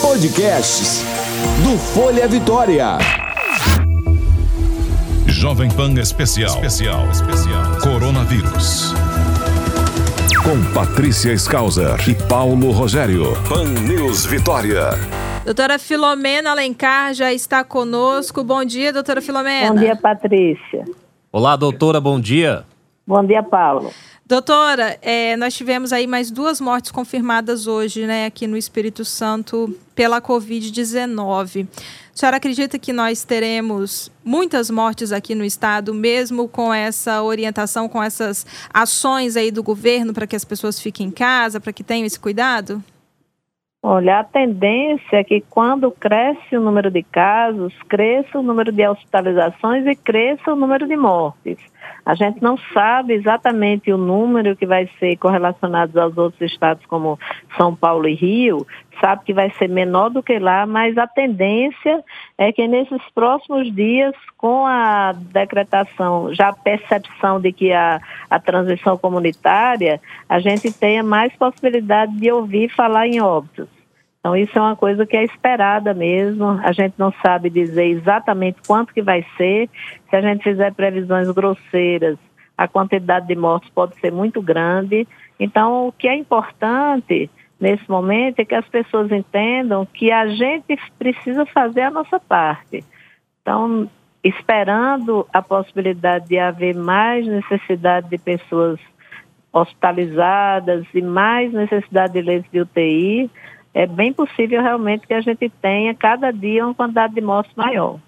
Podcasts do Folha Vitória. Jovem Pan Especial. Especial. Especial. Coronavírus. Com Patrícia Skauser e Paulo Rogério. Pan News Vitória. Doutora Filomena Alencar já está conosco. Bom dia, doutora Filomena. Bom dia, Patrícia. Olá, doutora, bom dia. Bom dia, Paulo. Doutora, é, nós tivemos aí mais duas mortes confirmadas hoje, né, aqui no Espírito Santo pela Covid-19. A senhora acredita que nós teremos muitas mortes aqui no estado, mesmo com essa orientação, com essas ações aí do governo para que as pessoas fiquem em casa, para que tenham esse cuidado? Olha, a tendência é que quando cresce o número de casos, cresça o número de hospitalizações e cresça o número de mortes. A gente não sabe exatamente o número que vai ser correlacionado aos outros estados como São Paulo e Rio, sabe que vai ser menor do que lá, mas a tendência é que nesses próximos dias, com a decretação, já a percepção de que a, a transição comunitária, a gente tenha mais possibilidade de ouvir falar em óbitos. Então isso é uma coisa que é esperada mesmo. A gente não sabe dizer exatamente quanto que vai ser. Se a gente fizer previsões grosseiras, a quantidade de mortes pode ser muito grande. Então o que é importante nesse momento é que as pessoas entendam que a gente precisa fazer a nossa parte. Então, esperando a possibilidade de haver mais necessidade de pessoas hospitalizadas e mais necessidade de leitos de UTI, é bem possível realmente que a gente tenha cada dia uma quantidade de mortes maior.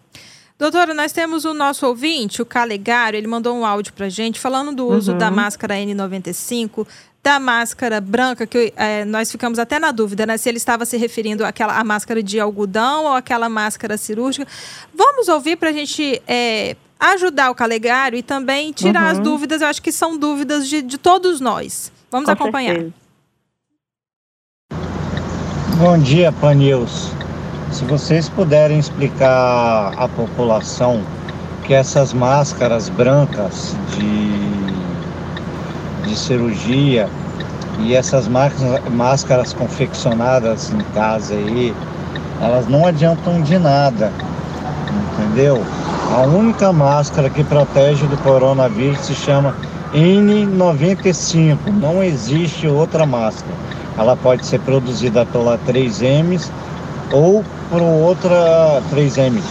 Doutora, nós temos o nosso ouvinte, o Calegário, ele mandou um áudio para gente falando do uso uhum. da máscara N95, da máscara branca, que é, nós ficamos até na dúvida, né? Se ele estava se referindo àquela à máscara de algodão ou àquela máscara cirúrgica. Vamos ouvir para a gente é, ajudar o Calegário e também tirar uhum. as dúvidas. Eu acho que são dúvidas de, de todos nós. Vamos Com acompanhar. Certeza. Bom dia, Panils. Se vocês puderem explicar à população que essas máscaras brancas de, de cirurgia e essas máscaras confeccionadas em casa aí, elas não adiantam de nada, entendeu? A única máscara que protege do coronavírus se chama N95, não existe outra máscara ela pode ser produzida pela 3M ou por outra 3M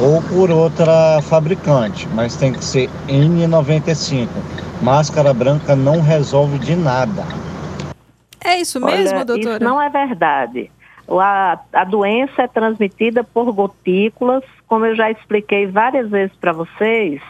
ou por outra fabricante, mas tem que ser N95. Máscara branca não resolve de nada. É isso mesmo, Olha, doutora? Isso não é verdade. A, a doença é transmitida por gotículas, como eu já expliquei várias vezes para vocês.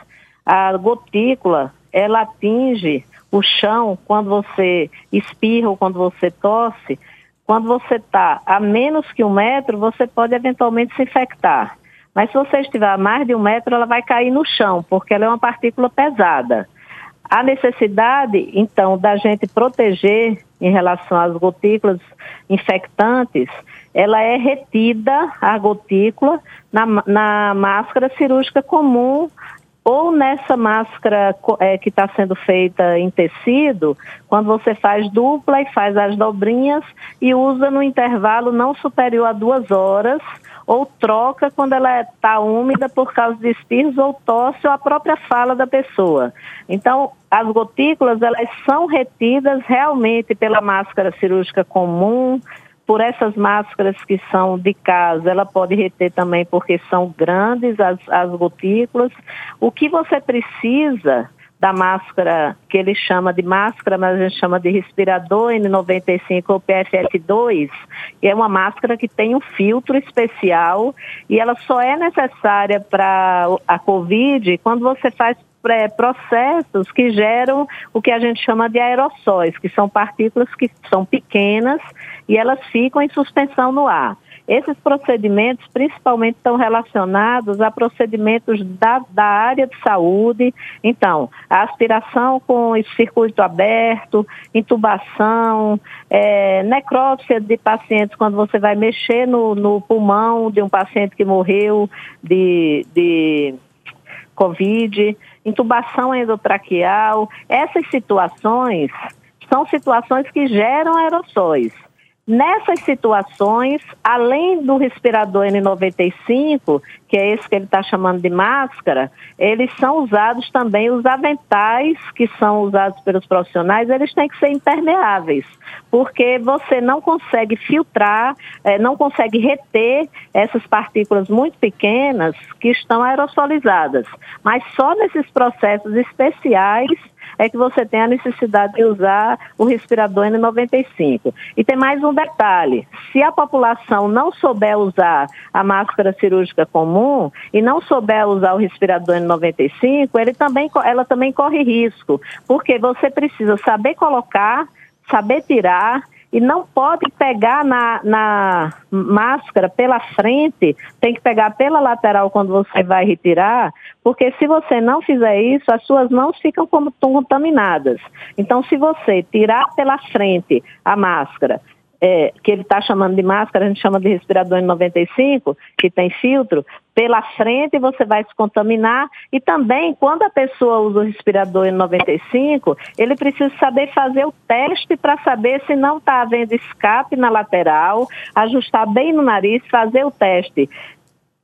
A gotícula, ela atinge o chão, quando você espirra ou quando você tosse, quando você está a menos que um metro, você pode eventualmente se infectar. Mas se você estiver a mais de um metro, ela vai cair no chão, porque ela é uma partícula pesada. A necessidade, então, da gente proteger em relação às gotículas infectantes, ela é retida, a gotícula, na, na máscara cirúrgica comum ou nessa máscara é, que está sendo feita em tecido, quando você faz dupla e faz as dobrinhas e usa no intervalo não superior a duas horas, ou troca quando ela está úmida por causa de espirros ou tosse ou a própria fala da pessoa. Então, as gotículas, elas são retidas realmente pela máscara cirúrgica comum, por essas máscaras que são de casa, ela pode reter também porque são grandes as, as gotículas. O que você precisa da máscara, que ele chama de máscara, mas a gente chama de respirador N95 ou PFF2, é uma máscara que tem um filtro especial e ela só é necessária para a COVID quando você faz processos que geram o que a gente chama de aerossóis, que são partículas que são pequenas e elas ficam em suspensão no ar. Esses procedimentos principalmente estão relacionados a procedimentos da, da área de saúde. Então, a aspiração com circuito aberto, intubação, é, necrópsia de pacientes, quando você vai mexer no, no pulmão de um paciente que morreu de, de Covid, intubação endotraqueal. Essas situações são situações que geram aerossóis. Nessas situações, além do respirador N95, que é esse que ele está chamando de máscara, eles são usados também os aventais que são usados pelos profissionais, eles têm que ser impermeáveis, porque você não consegue filtrar, eh, não consegue reter essas partículas muito pequenas que estão aerosolizadas. Mas só nesses processos especiais é que você tem a necessidade de usar o respirador N95. E tem mais um detalhe: se a população não souber usar a máscara cirúrgica comum e não souber usar o respirador N95, ele também, ela também corre risco, porque você precisa saber colocar, saber tirar e não pode pegar na, na máscara pela frente, tem que pegar pela lateral quando você vai retirar, porque se você não fizer isso, as suas mãos ficam como contaminadas. Então, se você tirar pela frente a máscara é, que ele está chamando de máscara, a gente chama de respirador N95, que tem filtro, pela frente você vai se contaminar. E também quando a pessoa usa o respirador N95, ele precisa saber fazer o teste para saber se não está havendo escape na lateral, ajustar bem no nariz, fazer o teste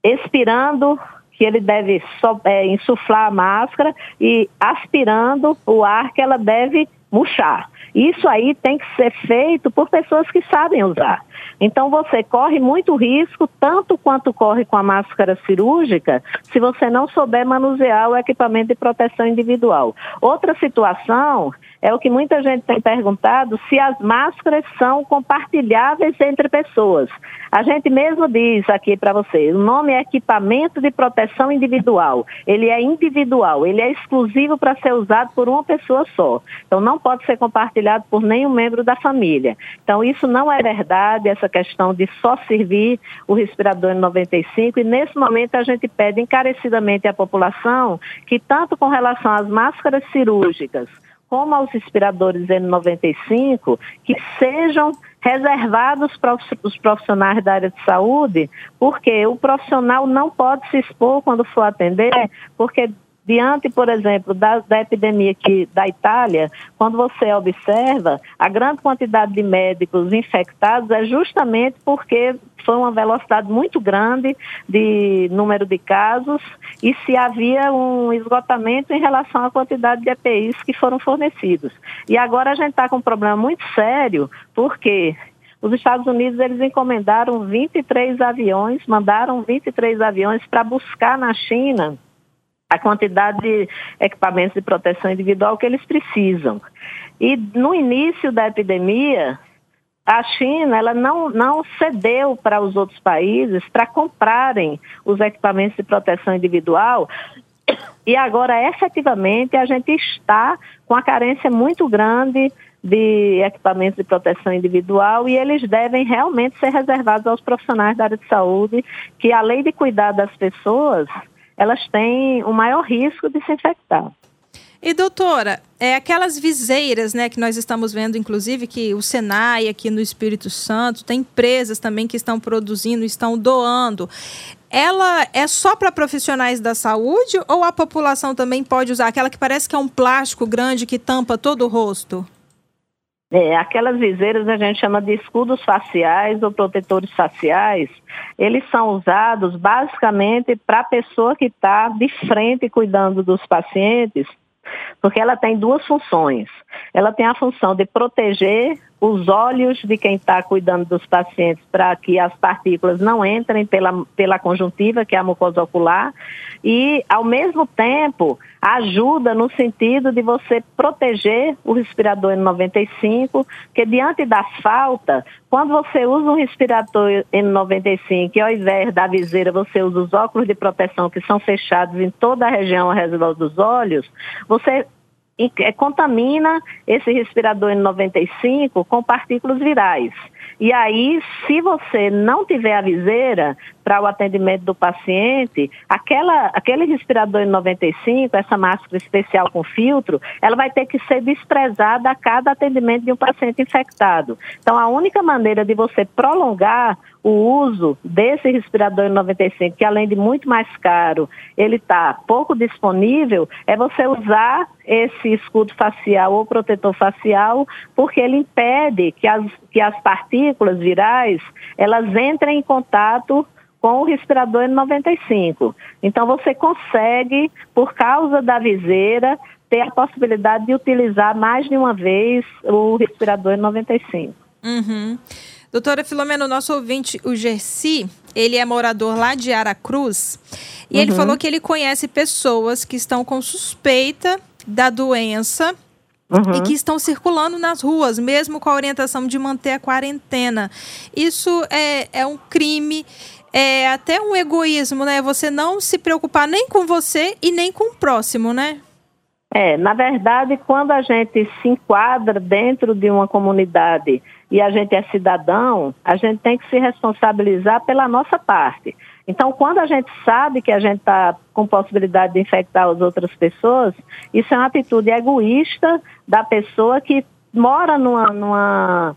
expirando que ele deve é, insuflar a máscara e aspirando o ar que ela deve murchar. Isso aí tem que ser feito por pessoas que sabem usar. Então você corre muito risco, tanto quanto corre com a máscara cirúrgica, se você não souber manusear o equipamento de proteção individual. Outra situação é o que muita gente tem perguntado se as máscaras são compartilháveis entre pessoas. A gente mesmo diz aqui para você, o nome é equipamento de proteção individual. Ele é individual, ele é exclusivo para ser usado por uma pessoa só. Então não pode ser compartilhado por nenhum membro da família. Então isso não é verdade, essa questão de só servir o respirador N95 e nesse momento a gente pede encarecidamente à população que tanto com relação às máscaras cirúrgicas como aos respiradores N95, que sejam reservados para os profissionais da área de saúde, porque o profissional não pode se expor quando for atender, porque diante, por exemplo, da, da, epidemia aqui da Itália, quando você observa, a grande quantidade de médicos infectados é justamente porque foi uma velocidade muito grande de número de casos e se havia um esgotamento em relação à quantidade de EPIs que foram fornecidos. E agora a gente está com um problema muito sério, porque os Estados Unidos eles encomendaram 23 aviões, mandaram 23 aviões para buscar na China a quantidade de equipamentos de proteção individual que eles precisam. E no início da epidemia, a China ela não, não cedeu para os outros países para comprarem os equipamentos de proteção individual. E agora, efetivamente, a gente está com a carência muito grande de equipamentos de proteção individual e eles devem realmente ser reservados aos profissionais da área de saúde, que além de cuidar das pessoas, elas têm o maior risco de se infectar. E doutora, é aquelas viseiras, né, que nós estamos vendo, inclusive, que o Senai aqui no Espírito Santo, tem empresas também que estão produzindo, estão doando. Ela é só para profissionais da saúde ou a população também pode usar aquela que parece que é um plástico grande que tampa todo o rosto? É, aquelas viseiras a gente chama de escudos faciais ou protetores faciais. Eles são usados basicamente para a pessoa que está de frente cuidando dos pacientes, porque ela tem duas funções. Ela tem a função de proteger os olhos de quem está cuidando dos pacientes para que as partículas não entrem pela, pela conjuntiva, que é a mucosa ocular, e, ao mesmo tempo, ajuda no sentido de você proteger o respirador N95, que diante da falta, quando você usa um respirador N95 e ao invés da viseira você usa os óculos de proteção que são fechados em toda a região ao redor dos olhos, você contamina esse respirador N95 com partículas virais. E aí, se você não tiver a viseira para o atendimento do paciente, aquela, aquele respirador N95, essa máscara especial com filtro, ela vai ter que ser desprezada a cada atendimento de um paciente infectado. Então, a única maneira de você prolongar o uso desse respirador N95, que além de muito mais caro, ele está pouco disponível, é você usar esse escudo facial ou protetor facial, porque ele impede que as, que as partículas virais elas entrem em contato com o respirador N95. Então você consegue, por causa da viseira, ter a possibilidade de utilizar mais de uma vez o respirador N95. Uhum. Doutora Filomena, nosso ouvinte, o Gersi, ele é morador lá de Aracruz e uhum. ele falou que ele conhece pessoas que estão com suspeita da doença Uhum. e que estão circulando nas ruas, mesmo com a orientação de manter a quarentena. Isso é, é um crime é até um egoísmo, né? Você não se preocupar nem com você e nem com o próximo, né? É, na verdade, quando a gente se enquadra dentro de uma comunidade e a gente é cidadão, a gente tem que se responsabilizar pela nossa parte. Então, quando a gente sabe que a gente está com possibilidade de infectar as outras pessoas, isso é uma atitude egoísta da pessoa que mora numa, numa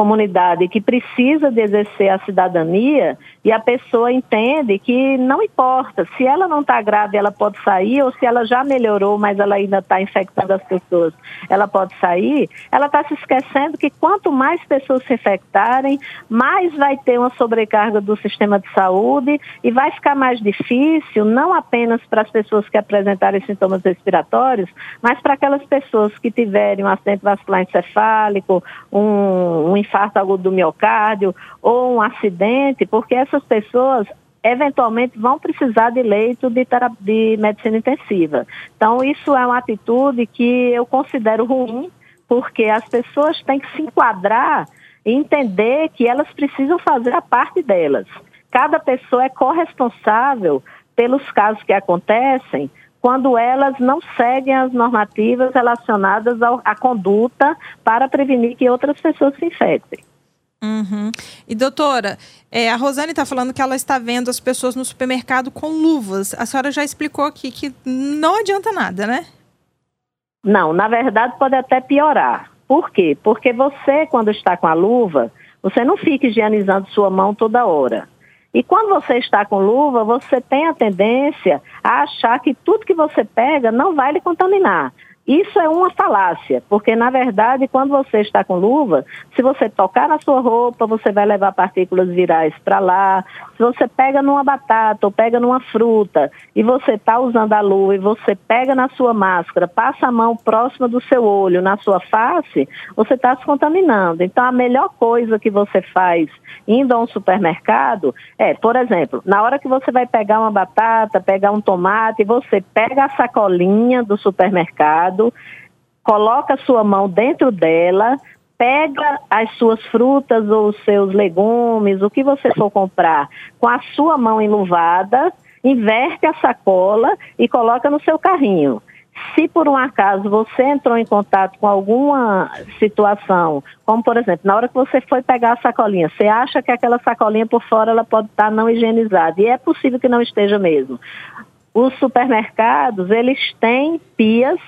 comunidade que precisa de exercer a cidadania e a pessoa entende que não importa, se ela não está grave, ela pode sair, ou se ela já melhorou, mas ela ainda está infectando as pessoas, ela pode sair, ela está se esquecendo que quanto mais pessoas se infectarem, mais vai ter uma sobrecarga do sistema de saúde e vai ficar mais difícil, não apenas para as pessoas que apresentarem sintomas respiratórios, mas para aquelas pessoas que tiverem um acidente vascular encefálico, um, um infarto agudo do miocárdio ou um acidente, porque essas pessoas eventualmente vão precisar de leito de, de medicina intensiva. Então, isso é uma atitude que eu considero ruim, porque as pessoas têm que se enquadrar e entender que elas precisam fazer a parte delas. Cada pessoa é corresponsável pelos casos que acontecem quando elas não seguem as normativas relacionadas à conduta para prevenir que outras pessoas se infectem. Uhum. E doutora, é, a Rosane está falando que ela está vendo as pessoas no supermercado com luvas. A senhora já explicou aqui que não adianta nada, né? Não, na verdade pode até piorar. Por quê? Porque você, quando está com a luva, você não fica higienizando sua mão toda hora. E quando você está com luva, você tem a tendência a achar que tudo que você pega não vai lhe contaminar. Isso é uma falácia, porque na verdade, quando você está com luva, se você tocar na sua roupa, você vai levar partículas virais para lá. Se você pega numa batata ou pega numa fruta e você está usando a luva e você pega na sua máscara, passa a mão próxima do seu olho, na sua face, você está se contaminando. Então, a melhor coisa que você faz indo a um supermercado é, por exemplo, na hora que você vai pegar uma batata, pegar um tomate, você pega a sacolinha do supermercado coloca a sua mão dentro dela, pega as suas frutas ou os seus legumes, o que você for comprar, com a sua mão enluvada, inverte a sacola e coloca no seu carrinho. Se por um acaso você entrou em contato com alguma situação, como por exemplo, na hora que você foi pegar a sacolinha, você acha que aquela sacolinha por fora ela pode estar não higienizada, e é possível que não esteja mesmo. Os supermercados, eles têm pias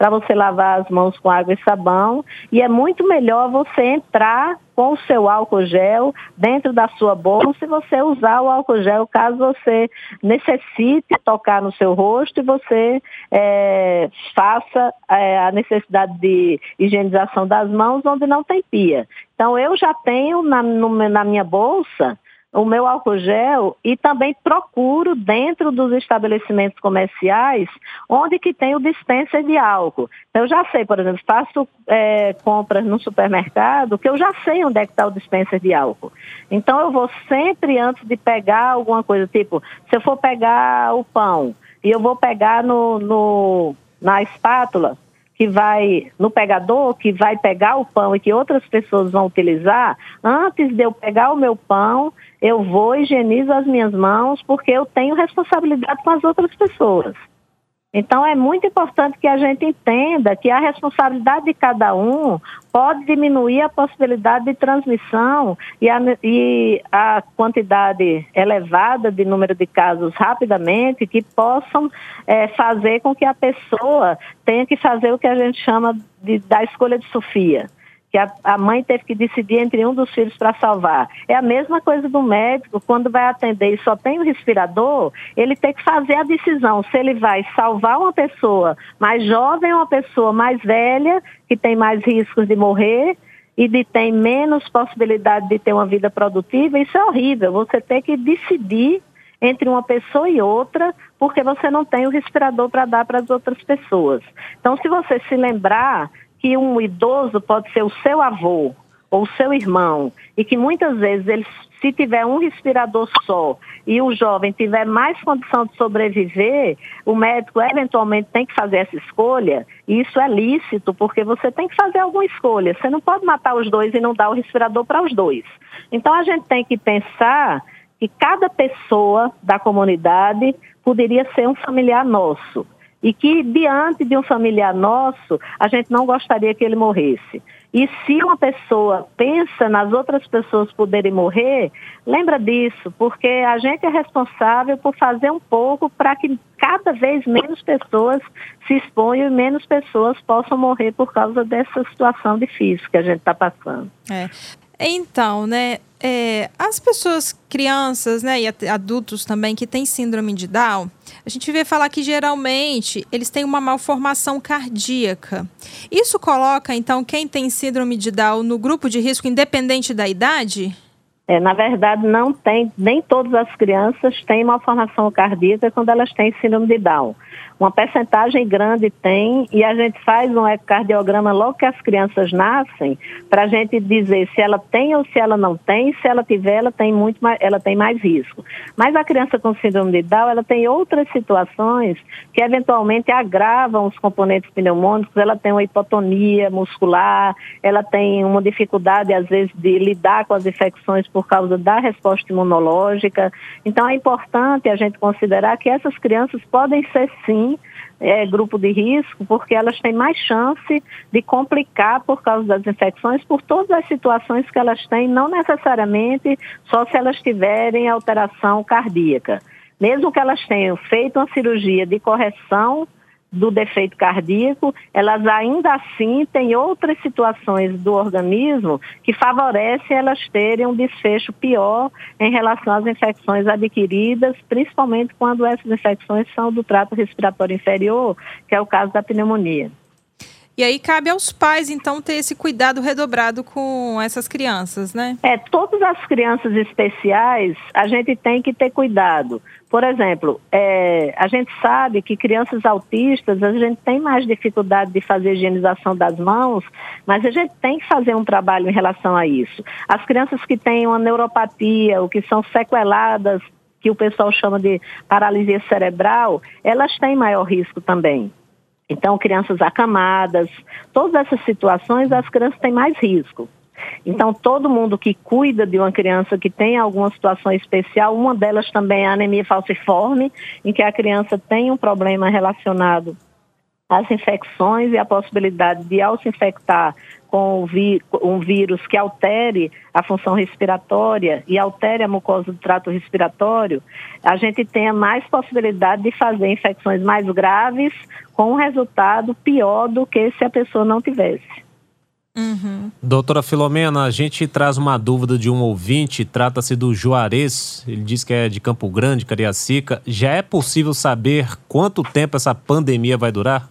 para você lavar as mãos com água e sabão. E é muito melhor você entrar com o seu álcool gel dentro da sua bolsa e você usar o álcool gel caso você necessite tocar no seu rosto e você é, faça é, a necessidade de higienização das mãos onde não tem pia. Então eu já tenho na, na minha bolsa o meu álcool gel e também procuro dentro dos estabelecimentos comerciais onde que tem o dispenser de álcool. Eu já sei, por exemplo, faço é, compras no supermercado que eu já sei onde é que está o dispenser de álcool. Então eu vou sempre antes de pegar alguma coisa, tipo, se eu for pegar o pão e eu vou pegar no, no na espátula, que vai, no pegador, que vai pegar o pão e que outras pessoas vão utilizar, antes de eu pegar o meu pão, eu vou higienizo as minhas mãos porque eu tenho responsabilidade com as outras pessoas. Então é muito importante que a gente entenda que a responsabilidade de cada um pode diminuir a possibilidade de transmissão e a, e a quantidade elevada de número de casos rapidamente que possam é, fazer com que a pessoa tenha que fazer o que a gente chama de, da escolha de Sofia que a, a mãe teve que decidir entre um dos filhos para salvar. É a mesma coisa do médico, quando vai atender e só tem o respirador, ele tem que fazer a decisão se ele vai salvar uma pessoa mais jovem ou uma pessoa mais velha, que tem mais riscos de morrer e de tem menos possibilidade de ter uma vida produtiva. Isso é horrível. Você tem que decidir entre uma pessoa e outra, porque você não tem o respirador para dar para as outras pessoas. Então, se você se lembrar que um idoso pode ser o seu avô ou seu irmão e que muitas vezes ele se tiver um respirador só e o jovem tiver mais condição de sobreviver, o médico eventualmente tem que fazer essa escolha, e isso é lícito, porque você tem que fazer alguma escolha. Você não pode matar os dois e não dar o respirador para os dois. Então a gente tem que pensar que cada pessoa da comunidade poderia ser um familiar nosso e que diante de um familiar nosso, a gente não gostaria que ele morresse. E se uma pessoa pensa nas outras pessoas poderem morrer, lembra disso, porque a gente é responsável por fazer um pouco para que cada vez menos pessoas se exponham e menos pessoas possam morrer por causa dessa situação difícil que a gente está passando. É. Então, né, é, as pessoas, crianças, né, e adultos também que têm síndrome de Down, a gente vê falar que geralmente eles têm uma malformação cardíaca. Isso coloca, então, quem tem síndrome de Down no grupo de risco, independente da idade? É, na verdade, não tem, nem todas as crianças têm malformação cardíaca quando elas têm síndrome de Down. Uma percentagem grande tem, e a gente faz um ecocardiograma logo que as crianças nascem, para a gente dizer se ela tem ou se ela não tem, se ela tiver, ela tem muito mais, ela tem mais risco. Mas a criança com síndrome de Down, ela tem outras situações que eventualmente agravam os componentes pneumônicos, ela tem uma hipotonia muscular, ela tem uma dificuldade, às vezes, de lidar com as infecções por causa da resposta imunológica. Então, é importante a gente considerar que essas crianças podem ser, sim, é, grupo de risco, porque elas têm mais chance de complicar por causa das infecções, por todas as situações que elas têm, não necessariamente só se elas tiverem alteração cardíaca. Mesmo que elas tenham feito uma cirurgia de correção do defeito cardíaco, elas ainda assim têm outras situações do organismo que favorecem elas terem um desfecho pior em relação às infecções adquiridas, principalmente quando essas infecções são do trato respiratório inferior, que é o caso da pneumonia. E aí cabe aos pais, então, ter esse cuidado redobrado com essas crianças, né? É, todas as crianças especiais, a gente tem que ter cuidado. Por exemplo, é, a gente sabe que crianças autistas, a gente tem mais dificuldade de fazer higienização das mãos, mas a gente tem que fazer um trabalho em relação a isso. As crianças que têm uma neuropatia, ou que são sequeladas, que o pessoal chama de paralisia cerebral, elas têm maior risco também. Então, crianças acamadas, todas essas situações, as crianças têm mais risco. Então, todo mundo que cuida de uma criança que tem alguma situação especial, uma delas também é a anemia falciforme, em que a criança tem um problema relacionado às infecções e a possibilidade de, ao se infectar com um vírus que altere a função respiratória e altere a mucosa do trato respiratório, a gente tenha mais possibilidade de fazer infecções mais graves com um resultado pior do que se a pessoa não tivesse. Uhum. Doutora Filomena, a gente traz uma dúvida de um ouvinte, trata-se do Juarez, ele diz que é de Campo Grande, Cariacica. Já é possível saber quanto tempo essa pandemia vai durar?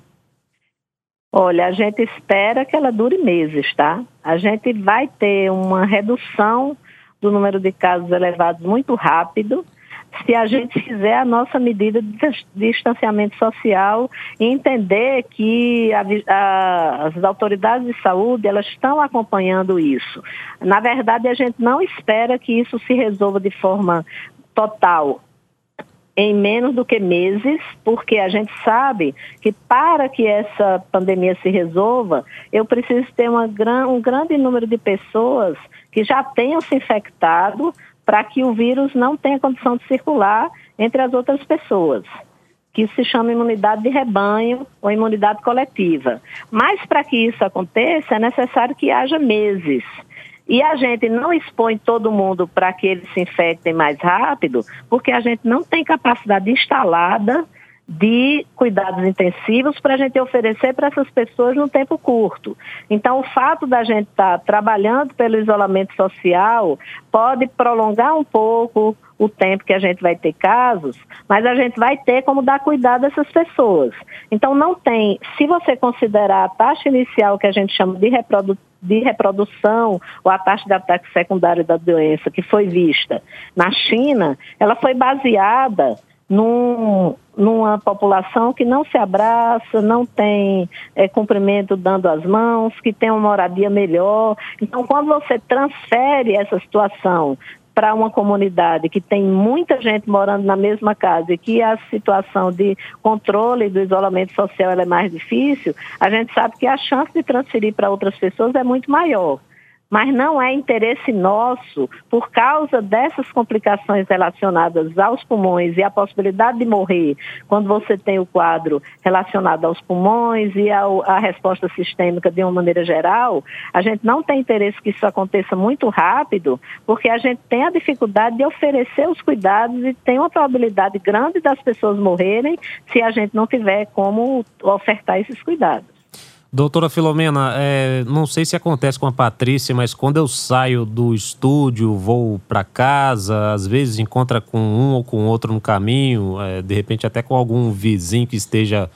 Olha, a gente espera que ela dure meses, tá? A gente vai ter uma redução do número de casos elevados muito rápido se a gente fizer a nossa medida de distanciamento social e entender que a, a, as autoridades de saúde elas estão acompanhando isso. Na verdade, a gente não espera que isso se resolva de forma total em menos do que meses, porque a gente sabe que para que essa pandemia se resolva, eu preciso ter uma, um grande número de pessoas que já tenham se infectado para que o vírus não tenha condição de circular entre as outras pessoas, que se chama imunidade de rebanho ou imunidade coletiva. Mas para que isso aconteça, é necessário que haja meses. E a gente não expõe todo mundo para que eles se infectem mais rápido, porque a gente não tem capacidade instalada de cuidados intensivos para a gente oferecer para essas pessoas no tempo curto. Então, o fato da gente estar tá trabalhando pelo isolamento social pode prolongar um pouco o tempo que a gente vai ter casos, mas a gente vai ter como dar cuidado a essas pessoas. Então, não tem, se você considerar a taxa inicial que a gente chama de, reprodu, de reprodução, ou a taxa de ataque secundário da doença que foi vista na China, ela foi baseada num, numa população que não se abraça, não tem é, cumprimento dando as mãos, que tem uma moradia melhor. Então, quando você transfere essa situação para uma comunidade que tem muita gente morando na mesma casa e que a situação de controle do isolamento social é mais difícil, a gente sabe que a chance de transferir para outras pessoas é muito maior mas não é interesse nosso, por causa dessas complicações relacionadas aos pulmões e a possibilidade de morrer, quando você tem o quadro relacionado aos pulmões e ao, à resposta sistêmica de uma maneira geral, a gente não tem interesse que isso aconteça muito rápido, porque a gente tem a dificuldade de oferecer os cuidados e tem uma probabilidade grande das pessoas morrerem se a gente não tiver como ofertar esses cuidados. Doutora Filomena, é, não sei se acontece com a Patrícia, mas quando eu saio do estúdio, vou para casa, às vezes encontra com um ou com outro no caminho, é, de repente até com algum vizinho que esteja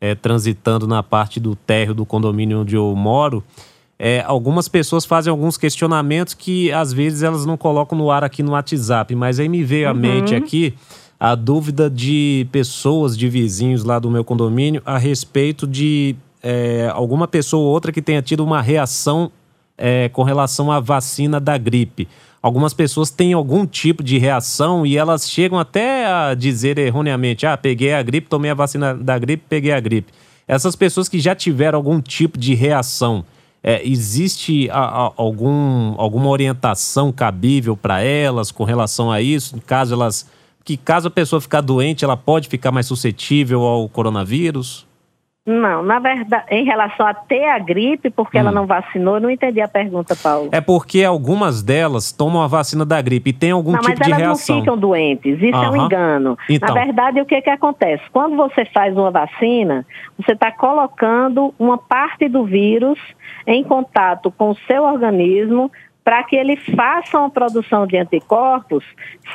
é, transitando na parte do térreo do condomínio onde eu moro. É, algumas pessoas fazem alguns questionamentos que às vezes elas não colocam no ar aqui no WhatsApp, mas aí me veio à uhum. mente aqui a dúvida de pessoas, de vizinhos lá do meu condomínio a respeito de é, alguma pessoa ou outra que tenha tido uma reação é, com relação à vacina da gripe. Algumas pessoas têm algum tipo de reação e elas chegam até a dizer erroneamente: ah, peguei a gripe, tomei a vacina da gripe, peguei a gripe. Essas pessoas que já tiveram algum tipo de reação, é, existe a, a, algum, alguma orientação cabível para elas com relação a isso? Caso elas, que caso a pessoa ficar doente, ela pode ficar mais suscetível ao coronavírus? Não, na verdade, em relação a ter a gripe, porque hum. ela não vacinou, eu não entendi a pergunta, Paulo. É porque algumas delas tomam a vacina da gripe e tem algum não, tipo de reação. Mas elas não ficam doentes, isso é um engano. Então. Na verdade, o que, que acontece? Quando você faz uma vacina, você está colocando uma parte do vírus em contato com o seu organismo para que ele faça uma produção de anticorpos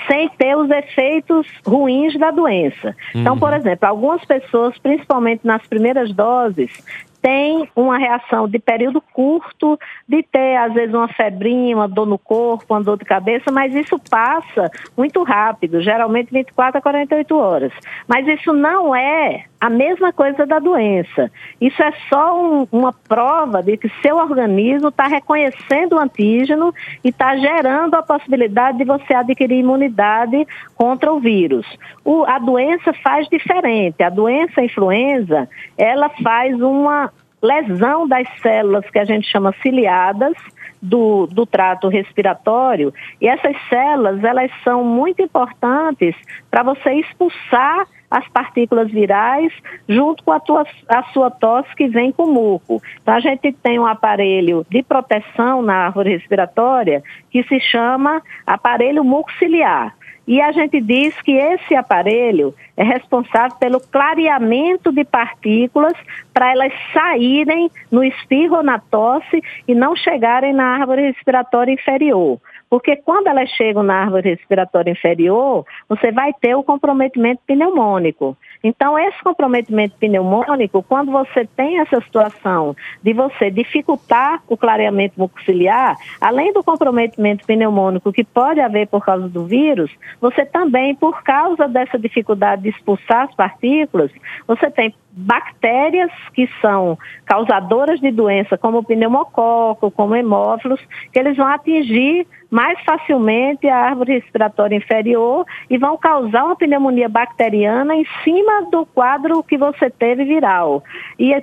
sem ter os efeitos ruins da doença. Então, uhum. Então, por exemplo, algumas pessoas, principalmente nas primeiras doses, tem uma reação de período curto, de ter às vezes uma febrinha, uma dor no corpo, uma dor de cabeça, mas isso passa muito rápido, geralmente 24 a 48 horas. Mas isso não é a mesma coisa da doença. Isso é só um, uma prova de que seu organismo está reconhecendo o antígeno e está gerando a possibilidade de você adquirir imunidade contra o vírus. O, a doença faz diferente. A doença influenza, ela faz uma lesão das células que a gente chama ciliadas do, do trato respiratório e essas células elas são muito importantes para você expulsar as partículas virais junto com a, tua, a sua tosse que vem com muco. Então a gente tem um aparelho de proteção na árvore respiratória que se chama aparelho mucociliar. E a gente diz que esse aparelho é responsável pelo clareamento de partículas para elas saírem no espirro ou na tosse e não chegarem na árvore respiratória inferior. Porque quando elas chegam na árvore respiratória inferior, você vai ter o comprometimento pneumônico. Então, esse comprometimento pneumônico, quando você tem essa situação de você dificultar o clareamento mucociliar, além do comprometimento pneumônico que pode haver por causa do vírus, você também, por causa dessa dificuldade de expulsar as partículas, você tem bactérias que são causadoras de doença, como pneumococo, como hemófilos, que eles vão atingir mais facilmente a árvore respiratória inferior e vão causar uma pneumonia bacteriana em cima do quadro que você teve viral. E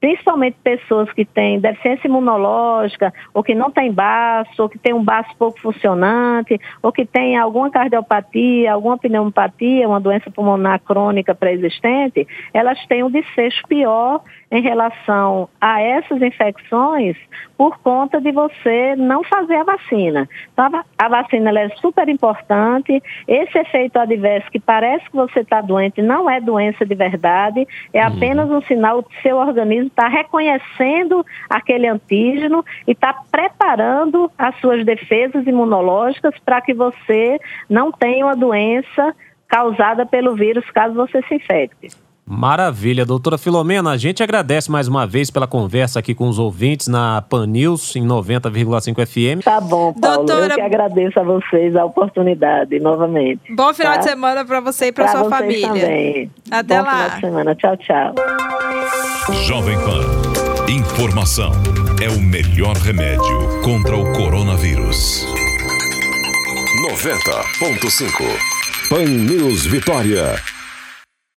principalmente pessoas que têm deficiência imunológica, ou que não têm baço, ou que têm um baço pouco funcionante, ou que têm alguma cardiopatia, alguma pneumopatia, uma doença pulmonar crônica pré-existente, elas têm um desfecho pior em relação a essas infecções, por conta de você não fazer a vacina. Então, a vacina é super importante. Esse efeito adverso que parece que você está doente não é doença de verdade, é uhum. apenas um sinal que seu organismo está reconhecendo aquele antígeno e está preparando as suas defesas imunológicas para que você não tenha uma doença causada pelo vírus caso você se infecte. Maravilha, doutora Filomena, a gente agradece mais uma vez pela conversa aqui com os ouvintes na Pan News em 90,5 FM. Tá bom, Paulo, doutora... eu que agradeço a vocês a oportunidade novamente. Bom final tá? de semana para você e para sua família. Também. Até Bom lá. Final de semana. Tchau, tchau. Jovem Pan, informação é o melhor remédio contra o coronavírus. 90.5 Pan News Vitória.